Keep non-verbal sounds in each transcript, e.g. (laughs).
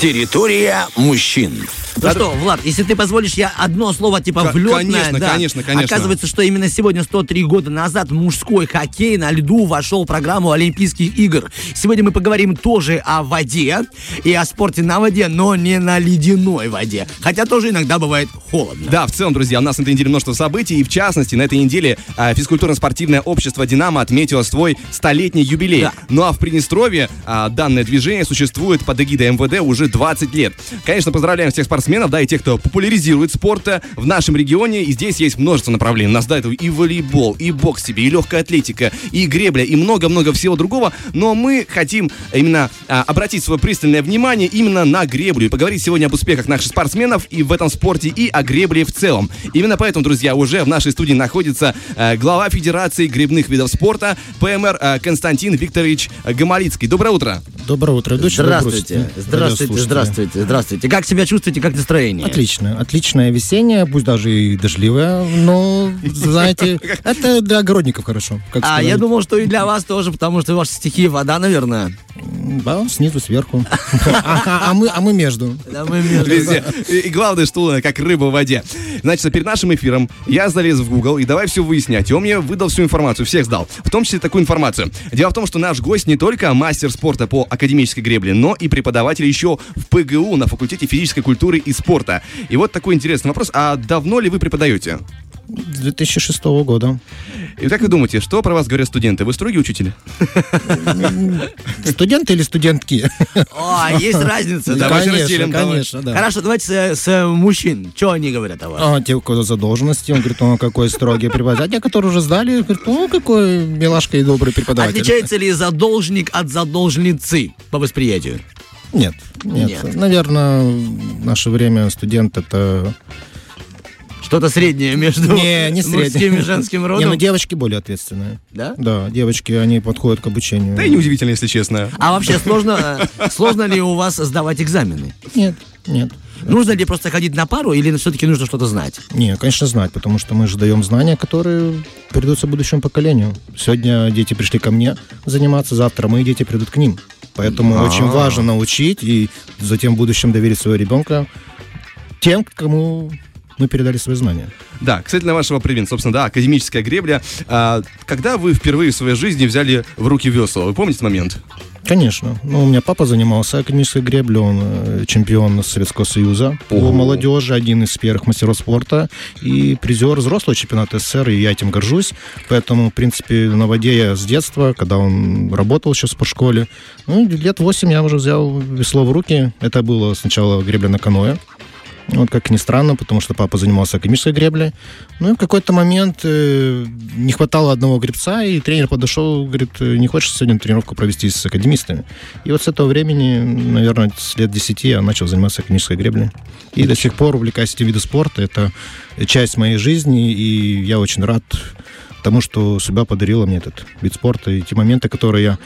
Территория мужчин. Ну что, Влад, если ты позволишь, я одно слово типа влетное. конечно, да. конечно, конечно. Оказывается, что именно сегодня, 103 года назад, мужской хоккей на льду вошел в программу Олимпийских игр. Сегодня мы поговорим тоже о воде и о спорте на воде, но не на ледяной воде. Хотя тоже иногда бывает холодно. Да, в целом, друзья, у нас на этой неделе множество событий, и в частности, на этой неделе а, физкультурно-спортивное общество «Динамо» отметило свой столетний юбилей. Да. Ну а в Приднестровье а, данное движение существует под эгидой МВД уже 20 лет. Конечно, поздравляем всех спортсменов, да, и тех, кто популяризирует спорт э, в нашем регионе, и здесь есть множество направлений. У нас до этого и волейбол, и бокс себе, и легкая атлетика, и гребля, и много-много всего другого, но мы хотим именно а, обратить свое пристальное внимание именно на греблю и поговорить сегодня об успехах наших спортсменов и в этом спорте, и о гребле в целом. Именно поэтому, друзья, уже в нашей студии находится э, глава Федерации гребных видов спорта ПМР э, Константин Викторович Гамалицкий. Доброе утро. Доброе утро. Здравствуйте, здравствуйте, здравствуйте, здравствуйте. Как себя чувствуете, как настроение? Отлично. Отличное весеннее, пусть даже и дождливое, но, знаете, (laughs) это для огородников хорошо. Как А я думал, что и для вас тоже, потому что ваши стихи вода, наверное. Да, снизу, сверху. (laughs) А а мы а мы между. Да, мы между- Везде. И, и главное, что как рыба в воде. Значит, перед нашим эфиром я залез в Google и давай все выяснять. И он мне выдал всю информацию, всех сдал. В том числе такую информацию. Дело в том, что наш гость не только мастер спорта по академической гребле, но и преподаватель еще в ПГУ на факультете физической культуры и спорта. И вот такой интересный вопрос. А давно ли вы преподаете? С 2006 года. И как вы думаете, что про вас говорят студенты? Вы строгий учитель? Студенты или студентки? О, есть разница. да. Давайте Конечно, разделим, конечно, да. Хорошо, давайте с, с мужчин. Что они говорят о вас? А те, у кого задолженности, он говорит, он какой строгий преподаватель. А те, которые уже сдали, говорят, о, какой милашка и добрый преподаватель. Отличается ли задолжник от задолжницы по восприятию? Нет, нет, Нет. Наверное, в наше время студент это... Что-то среднее между Не, не мужским и женским Не, родом? ну девочки более ответственные. Да? Да, девочки, они подходят к обучению. Да и неудивительно, если честно. А вообще сложно, э, сложно ли у вас сдавать экзамены? Нет, нет. Нужно ли просто ходить на пару или все-таки нужно что-то знать? Не, конечно, знать, потому что мы же даем знания, которые передаются будущему поколению. Сегодня дети пришли ко мне заниматься, завтра мои дети придут к ним. Поэтому очень важно научить и затем в будущем доверить своего ребенка тем, кому мы передали свои знания. Да, кстати, на вашего привин, собственно, да, академическая гребля. А, когда вы впервые в своей жизни взяли в руки весла? Вы помните момент? Конечно. Ну, у меня папа занимался академической греблей, он э, чемпион Советского Союза по Ого. молодежи, один из первых мастеров спорта и призер взрослого чемпионата СССР, и я этим горжусь. Поэтому, в принципе, на воде я с детства, когда он работал еще в спортшколе, ну, лет 8 я уже взял весло в руки. Это было сначала гребля на каноэ. Вот как ни странно, потому что папа занимался академической греблей. Ну и в какой-то момент э, не хватало одного гребца, и тренер подошел, говорит, «Э, не хочешь сегодня тренировку провести с академистами? И вот с этого времени, наверное, с лет 10 я начал заниматься академической греблей. И до сих пор увлекаюсь этим видом спорта. Это часть моей жизни, и я очень рад тому, что судьба подарила мне этот вид спорта. И те моменты, которые я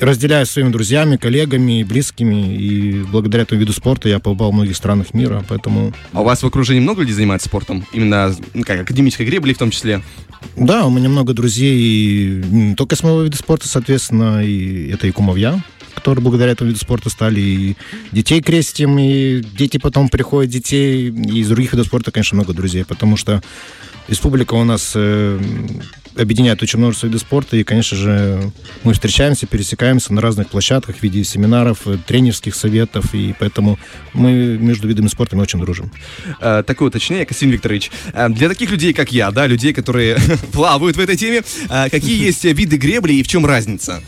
разделяю с своими друзьями, коллегами, близкими. И благодаря этому виду спорта я побывал в многих странах мира, поэтому... А у вас в окружении много людей занимается спортом? Именно ну, как академической греблей в том числе? Да, у меня много друзей, и не только с моего вида спорта, соответственно, и это и кумовья, которые благодаря этому виду спорта стали и детей крестим, и дети потом приходят, детей, и из других видов спорта, конечно, много друзей, потому что республика у нас э, объединяет очень множество видов спорта, и, конечно же, мы встречаемся, пересекаемся на разных площадках в виде семинаров, э, тренерских советов, и поэтому мы между видами спорта мы очень дружим. Э, такое уточнение, Касим Викторович. Э, для таких людей, как я, да, людей, которые (laughs) плавают в этой теме, э, какие (laughs) есть виды гребли и в чем разница?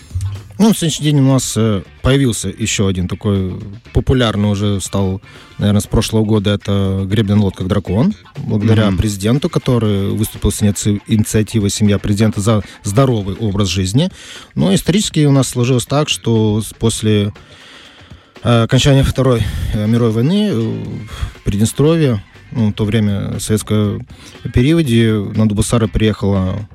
Ну, в сегодняшний день у нас э, появился еще один такой популярный уже стал, наверное, с прошлого года. Это гребля на лодках «Дракон». Благодаря Мгм. президенту, который выступил с иници- инициативой «Семья президента» за здоровый образ жизни. Но исторически у нас сложилось так, что после э, окончания Второй э, мировой войны в Приднестровье, ну, в то время советского периоде, на Дубасары приехала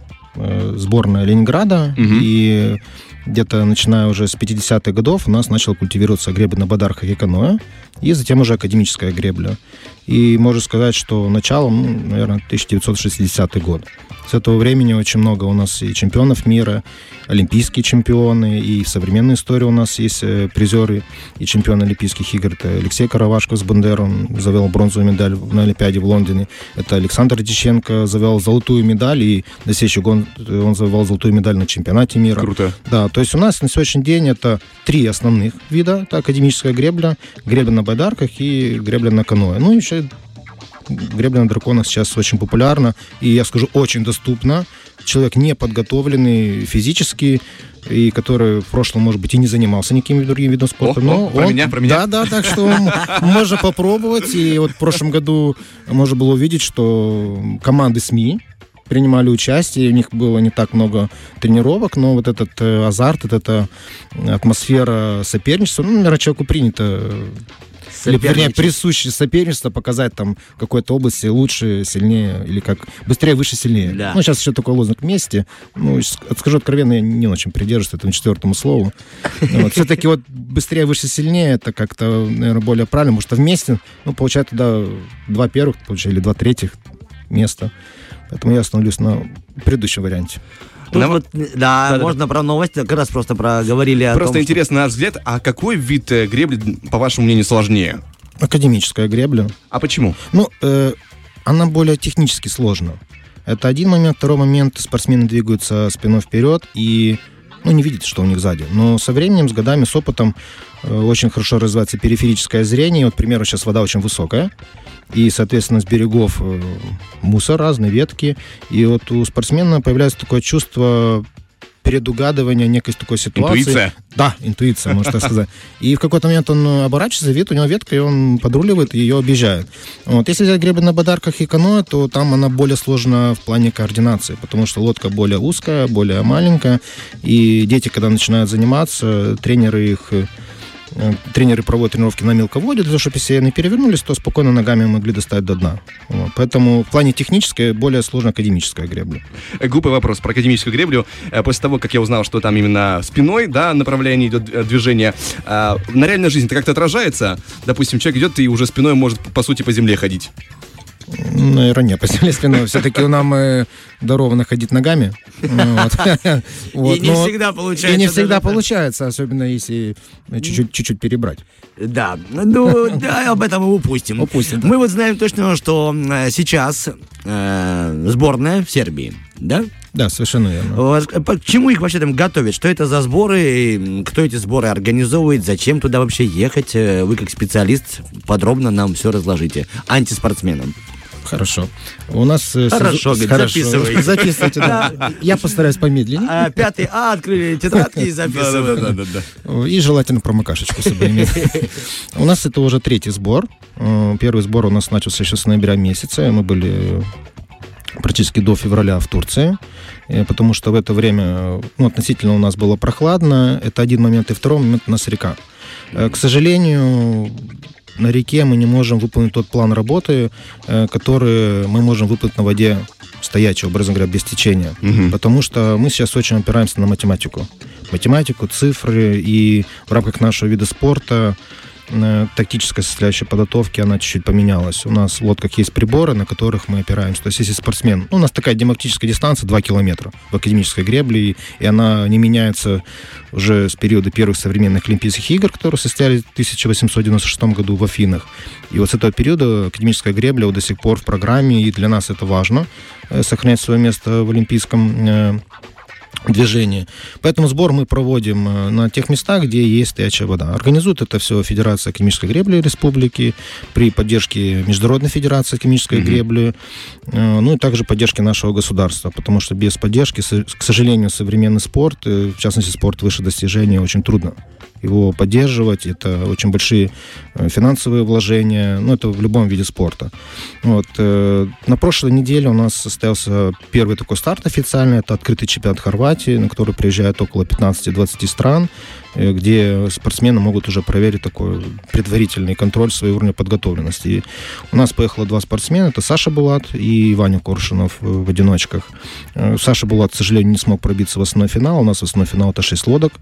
сборная Ленинграда, Мгм. и где-то начиная уже с 50-х годов у нас начал культивироваться гребля на бадарках и каноэ, и затем уже академическая гребля. И можно сказать, что началом, ну, наверное, 1960 год. С этого времени очень много у нас и чемпионов мира, олимпийские чемпионы, и в современной истории у нас есть э, призеры и чемпионы Олимпийских игр. Это Алексей Каравашко с Бандером завел бронзовую медаль на Олимпиаде в Лондоне. Это Александр Диченко завел золотую медаль, и на следующий год он завел золотую медаль на чемпионате мира. Круто. Да, то есть у нас на сегодняшний день это три основных вида. Это академическая гребля, гребля на байдарках и гребля на каноэ. Ну, еще гребля на драконах сейчас очень популярна и, я скажу, очень доступна. Человек не подготовленный физически, и который в прошлом, может быть, и не занимался никаким другим видом спорта. О, но о, про он, меня, про меня. Да, да, так что можно попробовать. И вот в прошлом году можно было увидеть, что команды СМИ принимали участие, у них было не так много тренировок, но вот этот э, азарт, вот эта атмосфера соперничества, ну, наверное, человеку принято э, или, вернее, Соперничать. присуще соперничество, показать там в какой-то области лучше, сильнее, или как быстрее, выше, сильнее. Да. Ну, сейчас еще такой лозунг вместе. Ну, скажу откровенно, я не очень придерживаюсь этому четвертому слову. (laughs) Вот. Все-таки вот быстрее, выше, сильнее, это как-то, наверное, более правильно, потому что вместе, ну, получается туда два первых, получается, или два третьих места. Поэтому я остановлюсь на предыдущем варианте. Тут Нам- вот, да, Да-да-да. можно про новости, как раз просто проговорили о Просто том, что- интересно, на наш взгляд, а какой вид э, гребли, по вашему мнению, сложнее? Академическая гребля. А почему? Ну, э, она более технически сложна. Это один момент. Второй момент, спортсмены двигаются спиной вперед и ну, не видят, что у них сзади. Но со временем, с годами, с опытом очень хорошо развивается периферическое зрение. Вот, к примеру, сейчас вода очень высокая. И, соответственно, с берегов э, мусор, разные ветки. И вот у спортсмена появляется такое чувство предугадывания некой такой ситуации. Интуиция? Да, интуиция, можно так сказать. И в какой-то момент он э, оборачивается, видит, у него ветка, и он подруливает и ее объезжает. Вот. Если взять гребли на бадарках и каноэ, то там она более сложна в плане координации, потому что лодка более узкая, более маленькая, и дети, когда начинают заниматься, тренеры их э, э, тренеры проводят тренировки на мелководье, для того, чтобы если они перевернулись, то спокойно ногами могли достать до дна. Вот. Поэтому в плане технической более сложная академическая гребля. Э, Глупый вопрос про академическую греблю. Э, После того, как я узнал, что там именно спиной, да, направление идет э, движение, на реальной жизни это как-то отражается? Допустим, человек идет и уже спиной может, по сути, по земле ходить. Ну, нет, по спиной. Все-таки нам э, даровано ходить ногами. Вот. Вот, (laughs) И не но- всегда получается И не всегда получается, особенно если э, чуть-чуть чуть-чуть перебрать. Да, ну, да, об этом мы упустим. Упустим, да. Мы вот знаем точно, что сейчас э, сборная в Сербии, да? Да, совершенно верно. Э, К чему их вообще там готовят? Что это за сборы? Кто эти сборы организовывает? Зачем туда вообще ехать? Э, Вы как специалист подробно нам все разложите. Антиспортсменам. Хорошо. У нас... э, Хорошо, сезон- говорит, записывай. (laughs) Записывайте, да. Я постараюсь помедленнее. А, Пятый А, открыли тетрадки и (laughs) записываем. И желательно промокашечку с собой иметь. (laughs) У нас это уже третий сбор. Первый сбор у нас начался еще с ноября месяца. Мы были практически до февраля в Турции, э, потому что в это время э, ну, относительно у нас было прохладно. Это один момент. И второй момент у нас река. Э, К сожалению, на реке мы не можем выполнить тот план работы, который мы можем выполнить на воде стоячей, образно говоря, без течения. Мгм. Потому что мы сейчас очень опираемся на математику. Математику, цифры, и в рамках нашего вида спорта тактическая составляющая подготовки, она чуть-чуть поменялась. У нас в лодках есть приборы, на которых мы опираемся. То есть, если спортсмен... Ну, у нас такая демократическая дистанция 2 километра в академической гребле, и, и она не меняется уже с периода первых современных Олимпийских игр, которые состоялись в 1896 году в Афинах. И вот с этого периода академическая гребля вот до сих пор в программе, и для нас это важно, э, сохранять свое место в олимпийском движении. Поэтому сбор мы проводим э, на тех местах, где есть стоячая вода. Организует это все Федерация академической гребли республики при поддержке Международной Федерации академической Мгм. гребли, э, ну и также поддержки нашего государства, потому что без поддержки, к сожалению, современный спорт, э, в частности спорт выше достижения, очень трудно его поддерживать. Это очень большие э, финансовые вложения. Ну, это в любом виде спорта. Вот. э, На прошлой неделе у нас состоялся первый такой старт официальный. Это открытый чемпионат Хорватии на который приезжает около 15-20 стран. Э, где спортсмены могут уже проверить такой предварительный контроль своего уровня подготовленности. И у нас поехало два спортсмена, это Саша Булат и Ваня Коршунов в одиночках. Саша Булат, к сожалению, не смог пробиться в основной финал, у нас в основной финал это 6 лодок,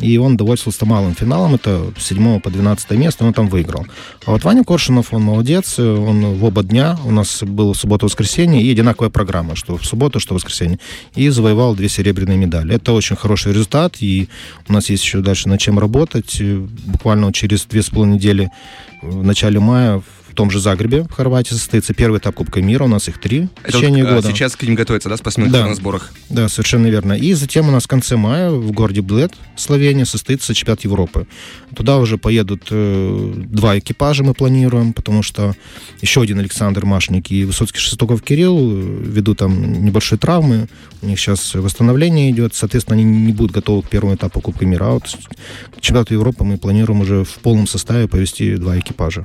и он довольствовался малым финалом, это с 7 по 12 место, он там выиграл. А вот Ваня Коршунов, он молодец, он в оба дня, у нас было суббота-воскресенье, и одинаковая программа, что в субботу, что в воскресенье, и завоевал две серебряные медали. Это очень хороший результат, и у нас есть еще дальше над чем работать. Буквально через две с половиной недели в начале мая том же Загребе, в Хорватии, состоится первый этап Кубка мира. У нас их три в Это течение вот, года. Сейчас к ним готовятся, да, спортсмены да. на сборах? Да, совершенно верно. И затем у нас в конце мая в городе Блед, Словения, состоится чемпионат Европы. Туда уже поедут э, два экипажа, мы планируем, потому что еще один Александр Машник и Высоцкий Шестоков Кирилл э, ведут там небольшие травмы. У них сейчас восстановление идет. Соответственно, они не будут готовы к первому этапу Кубка мира. А вот к чемпионату Европы мы планируем уже в полном составе повести два экипажа.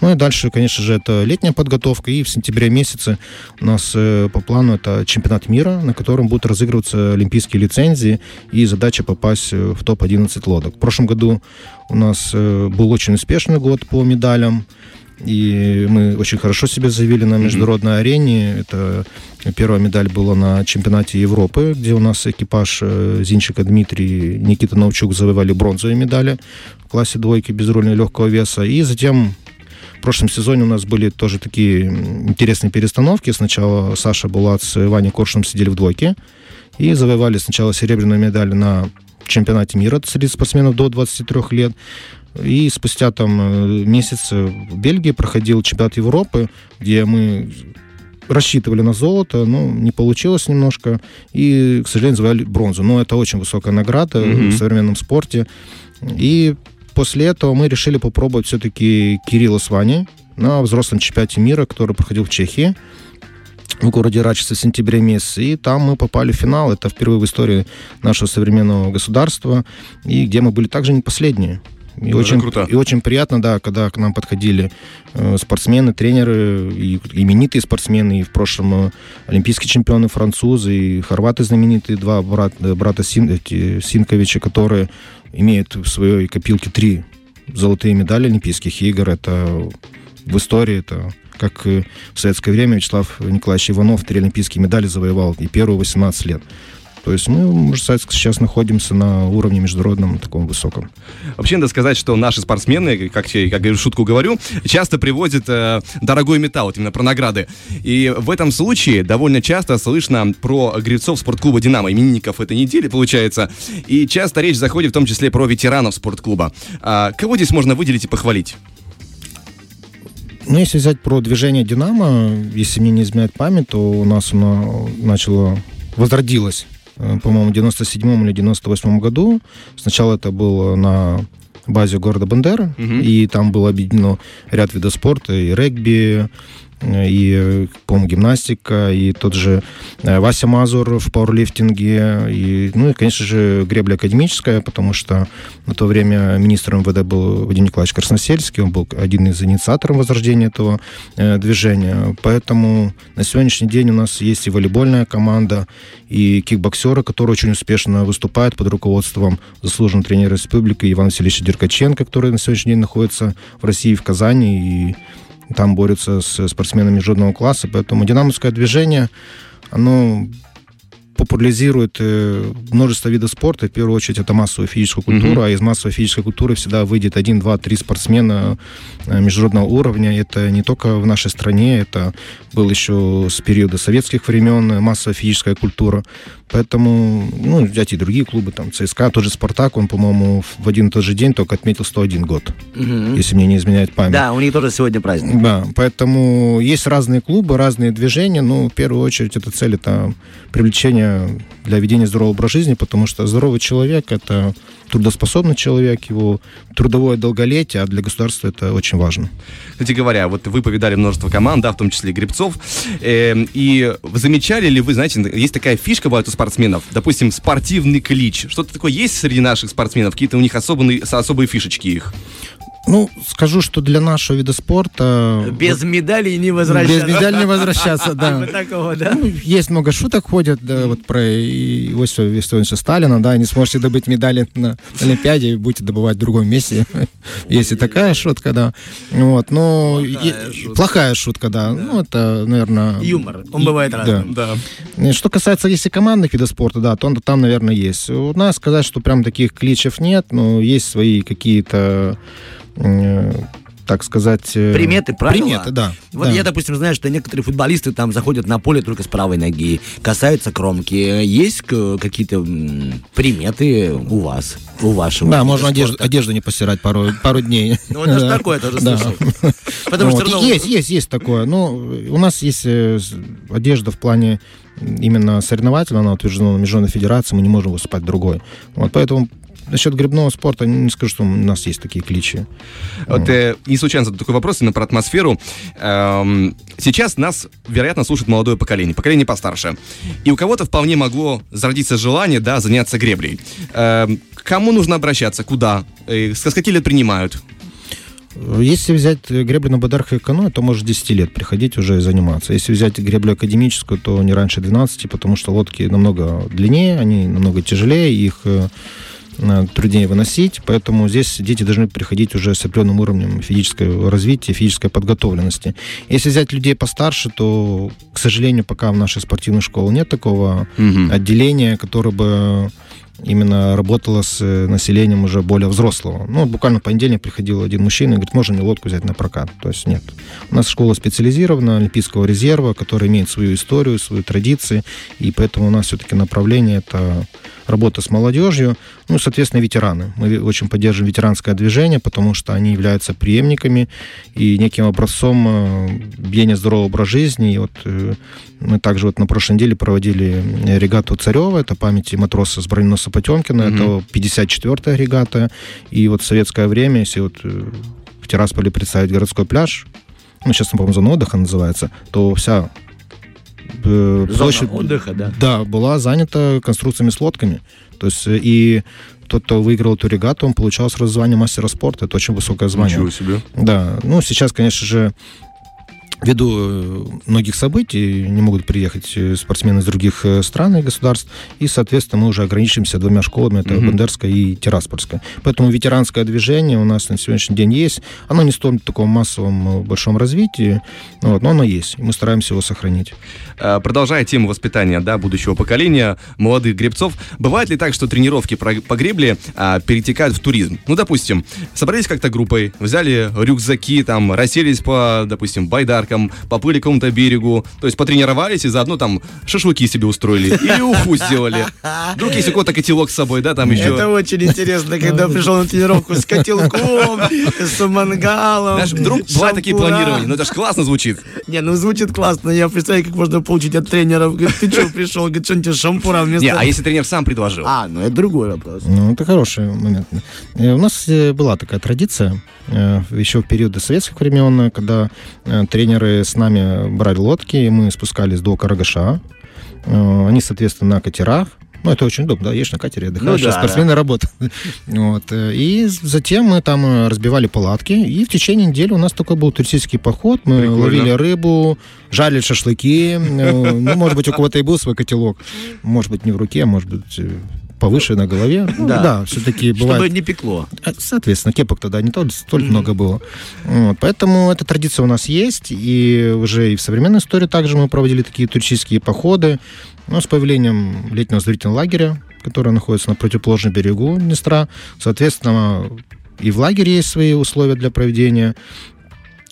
Ну и дальше, конечно же, это летняя подготовка. И в сентябре месяце у нас э, по плану это чемпионат мира, на котором будут разыгрываться олимпийские лицензии и задача попасть э, в топ-11 лодок. В прошлом году у нас э, был очень успешный год по медалям. И мы очень хорошо себя заявили на международной mm-hmm. арене. Это первая медаль была на чемпионате Европы, где у нас экипаж Зинчика Дмитрий и Никита Новчук завоевали бронзовые медали в классе двойки безрульного легкого веса. И затем в прошлом сезоне у нас были тоже такие интересные перестановки. Сначала Саша Булат с Ваней Коршуном сидели в двойке и завоевали сначала серебряную медаль на чемпионате мира среди спортсменов до 23 лет. И спустя там э, месяц в Бельгии проходил чемпионат Европы, где мы рассчитывали на золото, но не получилось немножко. И, к сожалению, завоевали бронзу. Но это очень высокая награда mm-hmm. в современном спорте. И после этого мы решили попробовать все-таки Кирилла с Ваней на взрослом чемпионате мира, который проходил в Чехии в городе Рачице в сентябре месяце. И там мы попали в финал. Это впервые в истории нашего современного государства. И где мы были также не последние. И очень, круто. и очень приятно, да, когда к нам подходили э, спортсмены, тренеры, и именитые спортсмены, и в прошлом э, олимпийские чемпионы французы, и хорваты знаменитые, два брат, э, брата Син, Синковича, которые имеют в своей копилке три золотые медали Олимпийских игр. Это в истории, это как в советское время Вячеслав Николаевич Иванов три олимпийские медали завоевал и первые 18 лет. То есть мы, можно сказать, сейчас находимся на уровне международном таком высоком. Вообще надо сказать, что наши спортсмены, как я как шутку говорю, часто привозят э, дорогой металл, вот именно про награды. И в этом случае довольно часто слышно про гребцов спортклуба «Динамо», именинников этой недели, получается. И часто речь заходит в том числе про ветеранов спортклуба. А кого здесь можно выделить и похвалить? Ну, если взять про движение «Динамо», если мне не изменяет память, то у нас оно начало возродилось по-моему, в 97 или 98 году. Сначала это было на базе города Бандера, угу. и там было объединено ряд видов спорта, и регби, и, по-моему, гимнастика, и тот же э, Вася Мазур в пауэрлифтинге, и, ну и, конечно же, гребля академическая, потому что на то время министром МВД был Вадим Николаевич Красносельский, он был один из инициаторов возрождения этого э, движения. Поэтому на сегодняшний день у нас есть и волейбольная команда, и кикбоксеры, которые очень успешно выступают под руководством заслуженного тренера республики Ивана Васильевича Деркаченко, который на сегодняшний день находится в России, в Казани, и там борются с спортсменами международного класса, поэтому динамовское движение, оно популяризирует э, множество видов спорта. В первую очередь это массовая физическая культура, mm-hmm. а из массовой физической культуры всегда выйдет один, два, три спортсмена э, международного уровня. Это не только в нашей стране, это был еще с периода советских времен массовая физическая культура. Поэтому, ну, взять и другие клубы, там, ЦСКА, тот же «Спартак», он, по-моему, в один и тот же день только отметил 101 год, угу. если мне не изменяет память. Да, у них тоже сегодня праздник. Да, поэтому есть разные клубы, разные движения, но в первую очередь эта цель – это привлечение для ведения здорового образа жизни, потому что здоровый человек – это трудоспособный человек, его трудовое долголетие, а для государства это очень важно. Кстати говоря, вот вы повидали множество команд, да, в том числе грибцов, э, и замечали ли вы, знаете, есть такая фишка бывает у спортсменов, допустим, спортивный клич. Что-то такое есть среди наших спортсменов? Какие-то у них особенные, особые фишечки их? Ну, скажу, что для нашего вида спорта... Без медалей не возвращаться. Без медалей не возвращаться, да. (laughs) Такого, да? Ну, есть много шуток ходят, да, вот про Иосифа Виссарионовича Сталина, да, не сможете добыть медали на Олимпиаде, будете добывать в другом месте. (laughs) Есть и такая шутка, да. Вот, но Плохая шутка. плохая шутка, да. Ну, это, наверное... Юмор. Он бывает разным. Да. Э, Что касается, если командных видов спорта, да, то он- там, наверное, есть. У нас сказать, что прям таких кличев нет, но есть свои какие-то, э, так сказать... э, Приметы, правила. Приметы, да. Вот да. я, допустим, знаю, что некоторые футболисты там заходят на поле только с правой ноги, касаются кромки. Есть какие-то приметы у вас, у вашего? Да, можно одежду, одежду не постирать пару, пару дней. Ну, это ж Да. такое тоже слышал. (laughs) Потому что Есть, есть, есть такое. Ну, у нас есть э, одежда в плане именно соревновательного, она утверждена Международной Федерацией, мы не можем выступать другой. Вот поэтому насчет грибного спорта не скажу, что у нас есть такие кличи. Вот э, не случайно задаю такой вопрос именно про атмосферу. Эм, сейчас нас, вероятно, слушает молодое поколение, поколение постарше. И у кого-то вполне могло зародиться желание, да, заняться греблей. Эм, кому нужно обращаться? Куда? Э, с каких лет принимают? Если взять греблю на Бадарах и Кано, то может 10 лет приходить уже и заниматься. Если взять греблю академическую, то не раньше 12, потому что лодки намного длиннее, они намного тяжелее, их э, труднее выносить, поэтому здесь дети должны приходить уже с определенным уровнем физического развития, физической подготовленности. Если взять людей постарше, то, к сожалению, пока в нашей спортивной школе нет такого Мгм. отделение, которое бы именно работало с э, населением уже более взрослого. Ну, буквально в понедельник приходил один мужчина и говорит, можно мне лодку взять на прокат? То есть нет. У нас школа специализирована, Олимпийского резерва, которая имеет свою историю, свои традиции, и поэтому у нас все-таки направление это работа с молодежью, ну, и, соответственно, ветераны. Мы очень поддерживаем ветеранское движение, потому что они являются преемниками и неким образцом э, ведения здорового образа жизни. И вот э, мы также вот на прошлой неделе проводили э, регату Царева, это памяти матроса с броненосца Потемкина, Мгм. это 54-я регата. И вот в советское время, если вот э, в Тирасполе представить городской пляж, ну, сейчас, по-моему, зона отдыха называется, то вся э, Зона площадь... отдыха, да. Да, была занята конструкциями с лодками. То есть э, и тот, кто выиграл эту регату, он получал сразу звание мастера спорта. Это очень высокое звание. Ничего себе. Да, ну сейчас, конечно же, ввиду э, многих событий не могут приехать э, спортсмены из других э, стран и государств, и, соответственно, мы уже ограничимся двумя школами, это. Бендерская и Тираспольская. Поэтому ветеранское движение у нас на сегодняшний день есть. Оно не столь в таком массовом большом развитии, вот, но оно есть, и мы стараемся его сохранить. Продолжая тему воспитания да, будущего поколения молодых гребцов, бывает ли так, что тренировки по гребле а, перетекают в туризм? Ну, допустим, собрались как-то группой, взяли рюкзаки, там, расселись по, допустим, байдаркам, поплыли к какому-то берегу, то есть потренировались и заодно там шашлыки себе устроили или уху сделали. Вдруг есть у кого-то котелок с собой, да, там еще... Это очень интересно, когда пришел на тренировку с котелком, с мангалом. Знаешь, вдруг бывают такие планирования, ну это же классно звучит. Не, ну звучит классно. Я представляю, как можно получить от тренера. Говорит, ты что пришел? Говорит, что тебе шампура вместо... Не, а если тренер сам предложил? А, ну это другой вопрос. Ну, это хороший момент. Э, У нас э, была такая традиция еще в периоды советских времен, э, когда э, тренеры с нами брали лодки, и мы спускались до Карагаша. Э, Они, соответственно, на катерах. Ну, это очень удобно, да, едешь на катере, отдыхаешь, Ну а да, спортсмены работают. (laughs) Вот. э, И затем мы там э, разбивали палатки, и в течение недели у нас такой был туристический поход. Мы Прикольно. ловили рыбу, жарили шашлыки. э, Ну, может быть, у кого-то и был свой котелок. Может быть, не в руке, а может быть, э, повыше на голове. Ну, Да. да, все-таки бывает. Чтобы не пекло. А, Соответственно, кепок тогда не то- столь много было. Вот, поэтому эта традиция у нас есть, и уже и в современной истории также мы проводили такие туристические походы. Но с появлением летнего зрительного лагеря, который находится на противоположном берегу Днестра, соответственно, и в лагере есть свои условия для проведения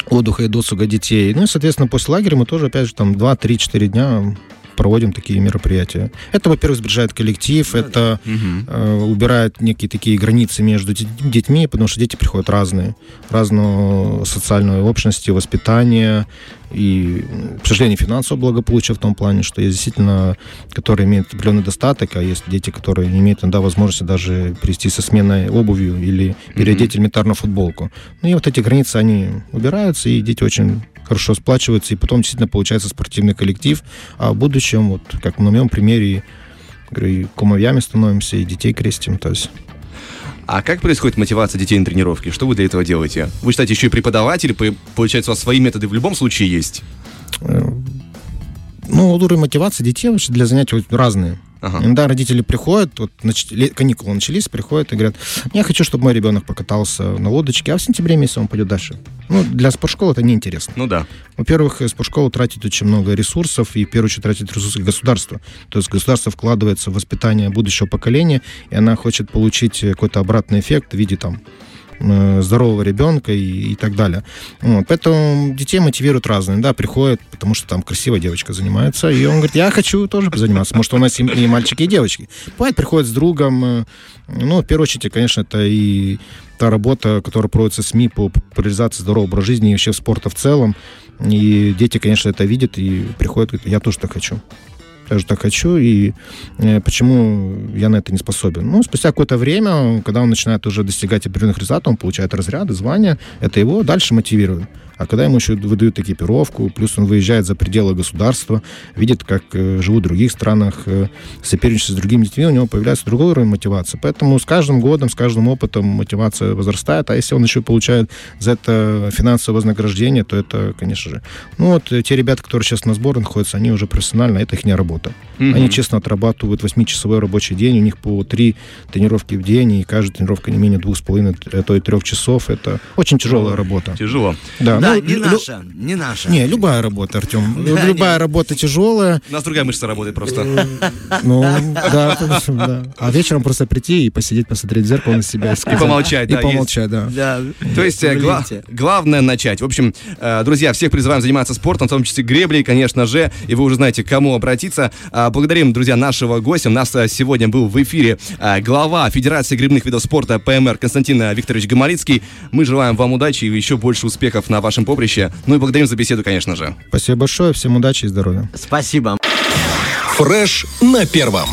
отдыха и досуга детей. Ну и, соответственно, после лагеря мы тоже, опять же, там 2-3-4 дня проводим такие мероприятия. Это, во-первых, сближает коллектив, это Мгм. э, убирает некие такие границы между де- детьми, потому что дети приходят разные, разного социальной общности, воспитания и, к сожалению, финансового благополучия в том плане, что есть действительно, которые имеют определенный достаток, а есть дети, которые не имеют иногда возможности даже перейти со сменой обувью или переодеть элементарно футболку. Ну и вот эти границы, они убираются, и дети очень хорошо сплачиваются, и потом действительно получается спортивный коллектив, а в будущем, вот как на моем примере, говорю, и кумовьями становимся, и детей крестим, то есть А как происходит мотивация детей на тренировке? Что вы для этого делаете? Вы считаете, еще и преподаватели, по- получается, у вас свои методы в любом случае есть? Ну, уровень мотивации детей вообще для занятий вот разные. Ага. Иногда родители приходят, вот нач- каникулы начались, приходят и говорят, я хочу, чтобы мой ребенок покатался на лодочке, а в сентябре месяце он пойдет дальше. Ну, для спортшколы это неинтересно. Ну да. Во-первых, э, спортшкола тратит очень много ресурсов, и в первую очередь тратит ресурсы государства. То есть государство вкладывается в воспитание будущего поколения, и она хочет получить э, какой-то обратный эффект в виде там здорового ребенка и, и так далее. Вот. Поэтому детей мотивируют разные. Да, приходят, потому что там красивая девочка занимается, и он говорит, я хочу тоже позаниматься. Может, у нас и, и мальчики, и девочки. Бывает, приходит с другом. э, Ну, в первую очередь, конечно, это и та работа, которая проводится СМИ по популяризации здорового образа жизни и вообще спорта в целом. И дети, конечно, это видят и приходят, говорят, я тоже так хочу. Я же так хочу, и э, почему я на это не способен? Ну, спустя какое-то время, когда он начинает уже достигать определенных результатов, он получает разряды, звания, это его дальше мотивирует. А когда ему еще выдают экипировку, плюс он выезжает за пределы государства, видит, как э, живут в других странах, э, соперничает с другими детьми, у него появляется другой уровень мотивации. Поэтому с каждым годом, с каждым опытом мотивация возрастает. А если он еще получает за это финансовое вознаграждение, то это, конечно же... Ну вот э, те ребята, которые сейчас на сборах находятся, они уже профессионально, это их не работа. Они честно отрабатывают 8-часовой рабочий день, у них по 3 тренировки в день, и каждая тренировка не менее 2,5, а то и 3 часов. Это очень тяжелая работа. Тяжело. Да, Да, ну, не лю- наша, не наша. Не, любая работа, Артем. (laughs) Да, любая не. работа тяжелая. У нас другая мышца работает просто. Ну, да, да. А вечером просто прийти и посидеть, посмотреть в зеркало на себя. И, помолчать, И да, есть. помолчать, да. Да. То есть э, главное начать. В общем, э, друзья, всех призываем заниматься спортом, в том числе греблей, конечно же, и вы уже знаете, к кому обратиться. А, Благодарим, друзья, нашего гостя. У нас э, сегодня был в эфире э, глава Федерации грибных видов спорта ПМР Константин Викторович Гамалицкий. Мы желаем вам удачи и еще больше успехов на вашем поприще. Ну и благодарим за беседу, конечно же. Спасибо большое, всем удачи и здоровья. Спасибо. Фреш на первом.